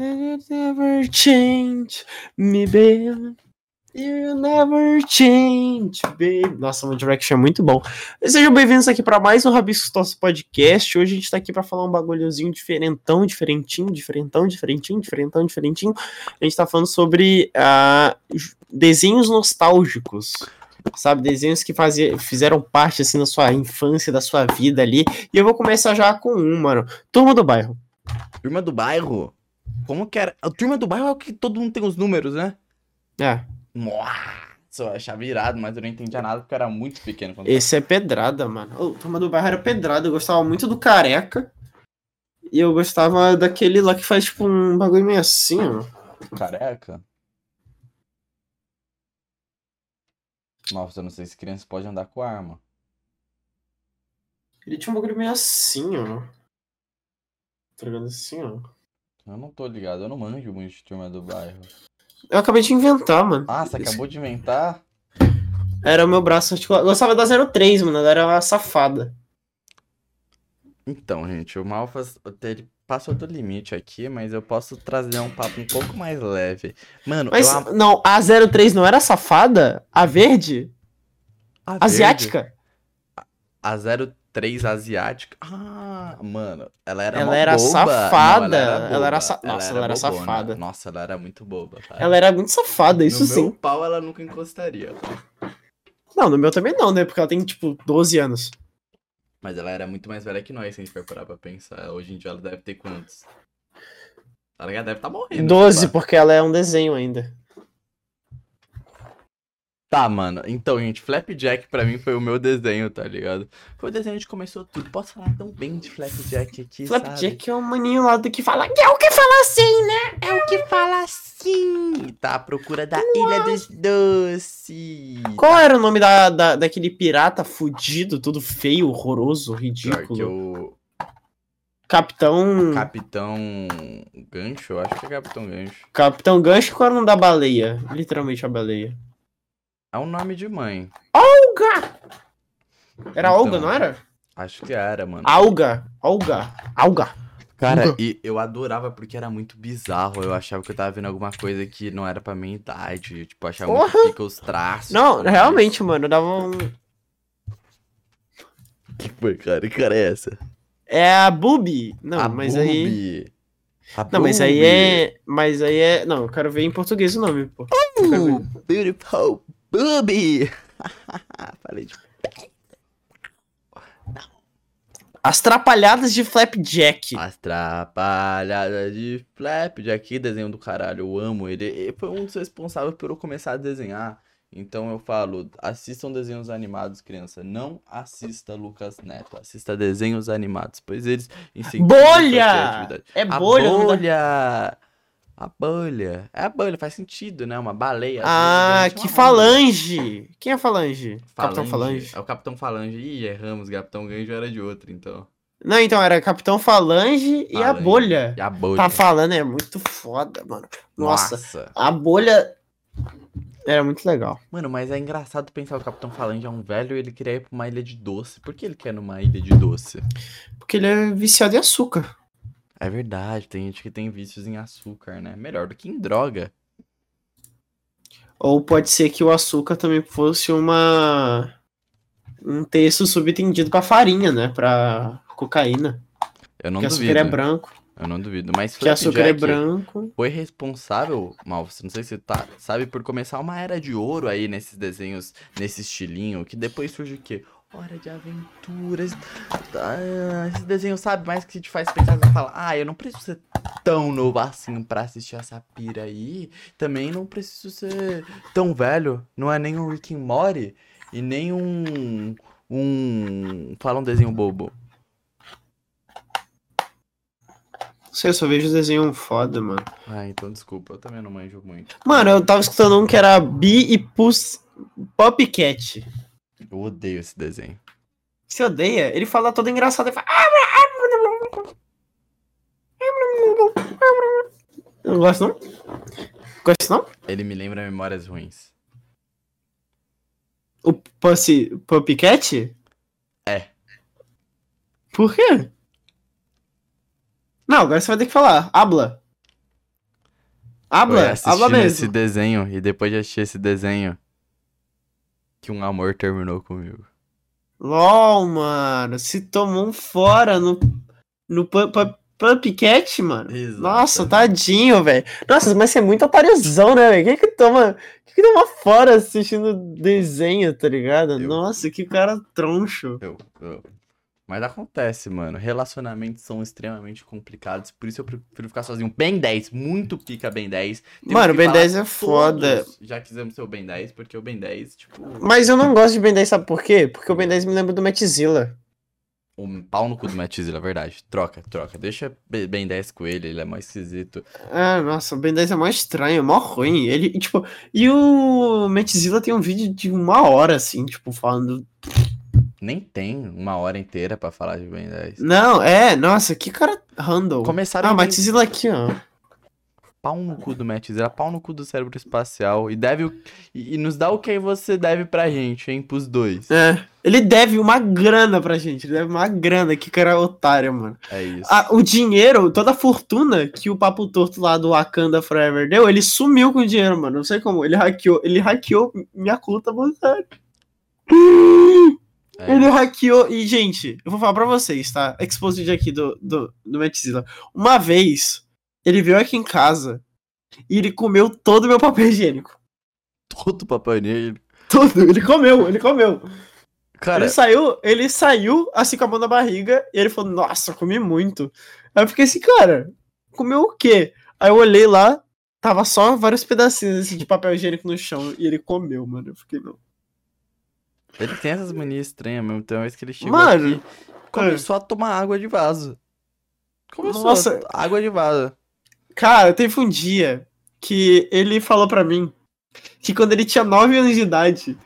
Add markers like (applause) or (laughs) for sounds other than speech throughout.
never change me, baby. You never change, baby. Nossa, One Direction é muito bom. Sejam bem-vindos aqui para mais um Rabiscos Tosse Podcast. Hoje a gente tá aqui para falar um bagulhozinho diferentão, diferentinho, diferentão, diferentinho, diferentão, diferentinho. A gente tá falando sobre uh, desenhos nostálgicos. Sabe, desenhos que fazia, fizeram parte assim da sua infância, da sua vida ali. E eu vou começar já com um, mano. Turma do Bairro. Turma do Bairro? Como que era? A Turma do Bairro é o que todo mundo tem os números, né? É. Nossa, eu achava irado, mas eu não entendia nada porque eu era muito pequeno. Quando Esse é pedrada, mano. O Turma do Bairro era pedrada. Eu gostava muito do Careca. E eu gostava daquele lá que faz tipo um bagulho meio assim, ó. Careca? Nossa, eu não sei se criança pode andar com arma. Ele tinha um bagulho meio assim, ó. Tá ligado assim, ó. Eu não tô ligado, eu não manjo muito de turma do bairro. Eu acabei de inventar, mano. Ah, você acabou de inventar? Era o meu braço articulado. Eu gostava da 03, mano. Ela era uma safada. Então, gente, o Malfas ele passou do limite aqui, mas eu posso trazer um papo um pouco mais leve. Mano, Mas am- não, a 03 não era safada? A verde? a verde, Asiática? A 03 asiática. Ah, mano, ela era Ela era boba. safada. Não, Ela era boba. sa- Nossa, ela era bobona. safada. Nossa, ela era muito boba, cara. Ela era muito safada, isso no sim. meu pau ela nunca encostaria. tá? Não, no meu também não, né? Porque ela tem, tipo, 12 anos. Mas ela era muito mais velha que nós, se a gente for parar pra pensar. Hoje em dia ela deve ter quantos? Tá ligado? Deve estar morrendo. 12, pá. porque ela é um desenho ainda. Tá, mano. Então, gente, Flapjack pra mim foi o meu desenho, tá ligado? Foi o desenho onde começou tudo. Posso falar tão bem de Flapjack aqui, sabe? Flapjack é um maninho lá do que fala. É o que fala assim, né? É o que fala assim. Tá à procura da Ilha dos Doces. Qual era o nome da, da, daquele pirata fudido, todo feio, horroroso, ridículo? que o Capitão. Capitão Gancho, eu acho que é Capitão Gancho. Capitão Gancho, qual era o nome da baleia? Literalmente a baleia. É um nome de mãe. Olga! Era Então. Olga, não era? Acho que era, mano. Alga. Olga. Alga. Cara, Olga. e eu adorava porque era muito bizarro. Eu achava que eu tava vendo alguma coisa que não era pra minha idade. Tipo, achava muito Porra. pica os traços. Não, realmente, mano, dava um. Que foi, cara? Que cara é essa? É a Bubi. Não, A mas aí. A Não, mas aí é. Mas aí é. Não, eu quero ver em português o nome, pô. Uh, beautiful Bubi. (laughs) Falei de As Trapalhadas de Flapjack. As Trapalhadas de Flapjack, que desenho do caralho, eu amo ele. Ele foi um dos responsáveis por eu começar a desenhar. Então eu falo, assistam desenhos animados, criança. Não assista Lucas Neto, assista desenhos animados, pois eles incentivam a Bolha! É A bolha, dá- bolha! A bolha. É a bolha, faz sentido, né? Uma baleia. Ah, que falange! Quem é falange? Capitão Falange. É o Capitão Falange. Ih, erramos, Capitão Ganjo era de outro, então. Não, então era Capitão Falange e a Falange. bolha. E a bolha. Tá falando, é muito foda, mano. Nossa, Nossa. a bolha era muito legal. Mano, mas é engraçado pensar o Capitão Falange é um velho e ele queria ir pra uma ilha de doce. Por que ele quer numa ilha de doce? Porque ele é viciado em açúcar. É verdade, tem gente que tem vícios em açúcar, né? Melhor do que em droga. Ou pode ser que o açúcar também fosse uma. Um texto subentendido pra farinha, né? Pra cocaína. Eu não Porque duvido. açúcar é branco. Eu não duvido. Mas Que açúcar é Flapjack branco. foi responsável, mal, você não sei se você tá, sabe, por começar uma era de ouro aí nesses desenhos, nesse estilinho, que depois surge o quê? Hora de aventuras. Ah, esse desenho, sabe, mais que te faz pensar, você fala, ah, eu não preciso ser tão novo assim pra assistir essa pira aí. Também não preciso ser tão velho. Não é nem um Rick and Morty e nem um. Um. Fala um desenho bobo. Não sei, eu só vejo desenho foda, mano. Ah, então desculpa, eu também não manjo muito. Mano, eu tava escutando um que era Bee e Puss Popcat. Eu odeio esse desenho. Você odeia? Ele fala todo engraçado e fala. Eu não gosto não? Gosto não? Ele me lembra memórias ruins. O Pussy Popcat? É. Por quê? Não, agora você vai ter que falar. Habla. Habla, habla assistindo mesmo. esse desenho e depois de assistir esse desenho que um amor terminou comigo. LOL, mano. Se tomou um fora no, no Pu- Pu- Pumpcat, mano. Exato. Nossa, tadinho, velho. Nossa, mas você é muito otáriozão, né, velho? Quem que toma. Quem que toma fora assistindo desenho, tá ligado? Eu. Nossa, que cara troncho. Eu, eu. Mas acontece, mano. Relacionamentos são extremamente complicados. Por isso eu prefiro ficar sozinho. Ben 10, muito pica Ben 10. Temos Mano, Ben falar 10 é foda. Já quisemos ser o Ben 10, porque o Ben 10, tipo, Mas eu não gosto de Ben 10, sabe por quê? Porque o Ben 10 me lembra do Matzilla. um pau no cu do Matt Zilla, verdade. Troca, troca. Deixa Be- Ben 10 com ele, ele é mais esquisito. Ah, nossa, o Ben 10 é mó estranho, mó ruim. Ele, tipo, e o Matzilla tem um vídeo de uma hora, assim, tipo, falando. Nem tem uma hora inteira pra falar de Ben 10. Não, é, nossa, que cara handle. Começaram Ah, a aqui, ó. pau no cu do Matt Zilla, pau no cu do cérebro espacial. E deve o- e, e nos dá o que você deve pra gente, hein? Pros dois. É. Ele deve uma grana pra gente, ele deve uma grana, que cara otário, mano. É isso. Ah, o dinheiro, toda a fortuna que o Papo Torto lá do Wakanda Forever deu, ele sumiu com o dinheiro, mano. Não sei como. Ele hackeou, ele hackeou minha conta bancária. É Ele hackeou. E, gente, eu vou falar pra vocês, tá? Exposed aqui do, do, do Matzilla. Uma vez, ele veio aqui em casa e ele comeu todo o meu papel higiênico. Todo papai higiênico. Todo, ele comeu, ele comeu. Cara, Ele saiu, ele saiu assim com a mão na barriga e ele falou, nossa, comi muito. Aí eu fiquei assim, cara, comeu o quê? Aí eu olhei lá, tava só vários pedacinhos assim, de papel higiênico no chão e ele comeu, mano. Eu fiquei, não. Ele tem essas manias estranhas mesmo. Tem uma vez que ele chegou Mano, aqui, começou a tomar água de vaso. Começou Nossa. a... água de vaso. Cara, teve um dia que ele falou pra mim que quando ele tinha 9 anos de idade,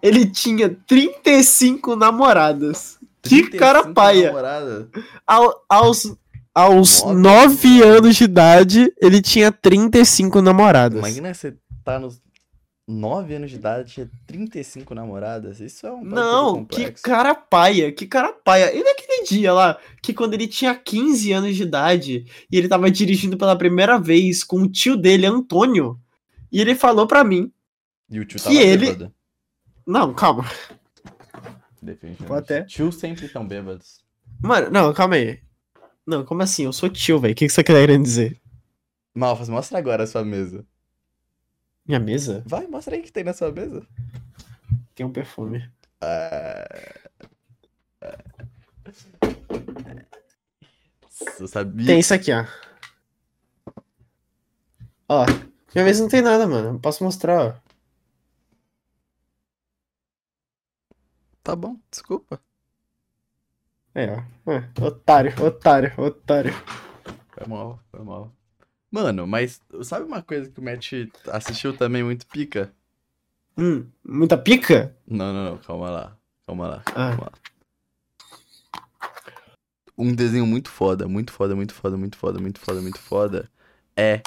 ele tinha 35 namoradas. Que 35 cara paia. namoradas. Ao- aos aos Nove 9 anos de idade, ele tinha 35 namoradas. Imagina você tá nos 9 anos de idade, tinha 35 namoradas. Isso é um Não, que cara paia, que cara paia. E naquele dia lá, que quando ele tinha 15 anos de idade, e ele tava dirigindo pela primeira vez com o tio dele, Antônio, e ele falou pra mim, E o tio que tava ele- bêbado. não, calma, Definitivamente. Até- Tio sempre tão bêbados. mano, não, calma aí. Não, como assim? Eu sou tio, velho, o que, que você tá querendo dizer? Malfas, mostra agora a sua mesa. Minha mesa Vai, mostra aí o que tem na sua mesa. tem um perfume. É... Eu sabia. Tem isso aqui, ó. Ó, minha mesa não tem nada, mano, posso mostrar, ó. Tá bom, desculpa. É, ó. É, otário, otário, otário. Foi mal, foi mal. Mano, mas sabe uma coisa que o Matt assistiu também muito pica? Hum, muita pica? Não, não, não, calma lá. Calma lá. Ah. Calma lá. Um desenho muito foda, muito foda, muito foda, muito foda, muito foda, muito foda é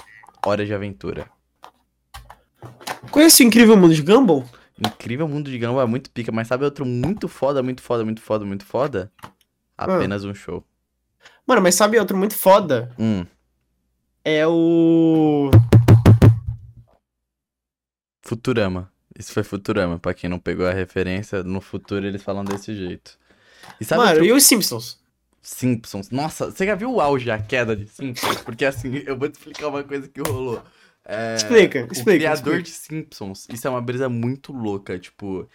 Hora de Aventura. Conhece o Incrível Mundo de Gumball? Incrível Mundo de Gumball é muito pica, mas sabe outro muito foda, muito foda, muito foda, muito foda? Apenas um show. Mano, mas sabe outro muito foda? Hum, É o. Futurama. Isso foi Futurama, pra quem não pegou a referência, no futuro eles falam desse jeito. E sabe Mano, outro- e os Simpsons? Simpsons. Nossa, você já viu o auge, a queda de Simpsons? Porque assim, (laughs) eu vou te explicar uma coisa que rolou. É, Explica, o explica, criador explica. de Simpsons, isso é uma brisa muito louca. Tipo,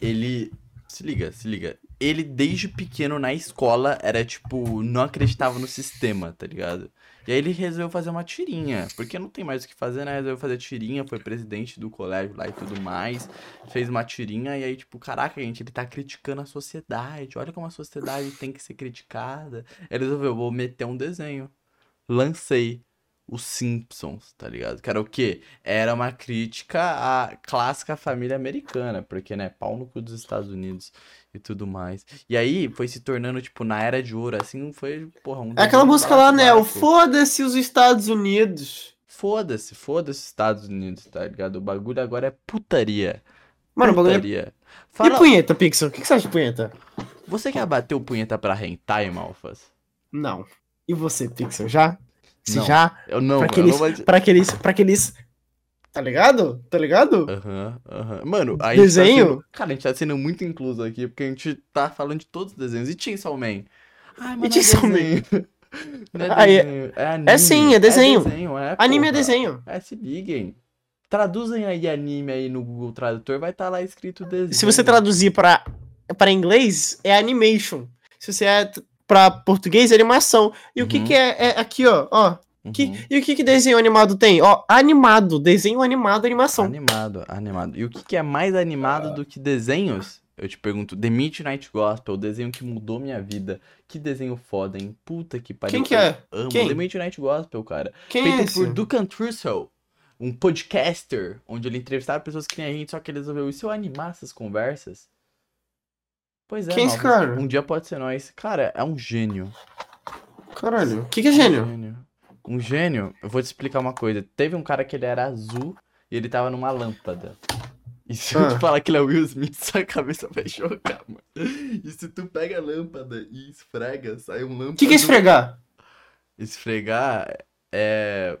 ele. Se liga, se liga. Ele, desde pequeno na escola, era tipo, não acreditava no sistema, tá ligado? E aí ele resolveu fazer uma tirinha, porque não tem mais o que fazer, né? Resolveu fazer tirinha, foi presidente do colégio lá e tudo mais. Fez uma tirinha e aí, tipo, caraca, gente, ele tá criticando a sociedade. Olha como a sociedade tem que ser criticada. Ele resolveu, vou meter um desenho. Lancei os Simpsons, tá ligado? Que era o quê? Era uma crítica à clássica família americana, porque, né, pau no cu dos Estados Unidos e tudo mais. E aí foi se tornando, tipo, na era de ouro, assim, foi, porra, um É aquela música lá, né? O. Foda-se os Estados Unidos. Foda-se, foda-se os Estados Unidos, tá ligado? O bagulho agora é putaria. Mano, o bagulho é. putaria. E Fala, punheta, Pixel? O que que você acha de punheta? você quer bater o punheta pra hentai, Malfas? Não. E você, Pixel, já? Você Não. já. Eu não, pra aqueles, eu não pra aqueles. Pra aqueles. Tá ligado? Tá ligado? Aham, aham. Mano, a Desenho? Gente tá sendo... Cara, a gente tá sendo muito incluso aqui, porque a gente tá falando de todos os desenhos. E Chainsaw Man? Ai, mano, Chainsaw Man? desenho. (laughs) Não é é- desenho, é anime. é sim, é desenho. É desenho, é, Anime é desenho. É, se liguem. Traduzem aí anime aí no Google Tradutor, vai estar lá escrito desenho. Se você traduzir pra, pra inglês, é animation. Se você pra português, é animação. E o que Uhum. que é, é aqui, ó? ó que, Uhum. E o que que desenho animado tem? Ó, animado. Desenho animado, animação. Animado, animado. E o que, que é mais animado do que desenhos? Eu te pergunto, The Midnight Gospel, o desenho que mudou minha vida. Que desenho foda, hein? Puta que pariu. Quem que é? Amo Quem? The Midnight Gospel, cara. Quem Feito é esse? por Duncan Trussell, um podcaster, onde ele entrevistava pessoas que nem a gente, só que ele resolveu, e se eu animar essas conversas? Pois é, Quem é esse Malvas, cara? Um dia pode ser nós. Cara, é um gênio. Caralho. O que que é gênio? Um gênio, eu vou te explicar uma coisa. Teve um cara que ele era azul e ele tava numa lâmpada. E se eu Ah. te falar que ele é Will Smith, (laughs) sua cabeça vai chocar, mano. E se tu pega a lâmpada e esfrega, sai um lâmpada. O que que é esfregar? Esfregar é.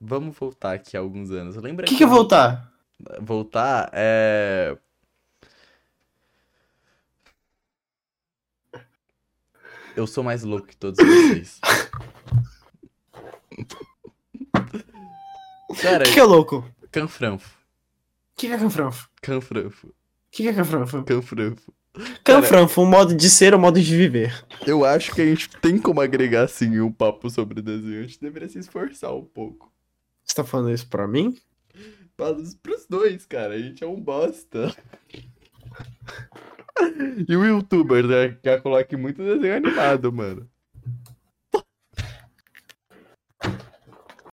Vamos voltar aqui alguns anos. Lembra O que que é voltar? Voltar é. Eu sou mais louco que todos vocês. Cara, O que que é louco? O canfranfo. que que é canfranfo? Canfranfo. O que que é canfranfo? Canfranfo. Canfranfo, um modo de ser, um modo de viver. Eu acho que a gente tem como agregar, sim, um papo sobre desenho. A gente deveria se esforçar um pouco. Você tá falando isso pra mim? Fala pros dois, cara. A gente é um bosta. E o youtuber, né? Que coloca muito desenho animado, mano.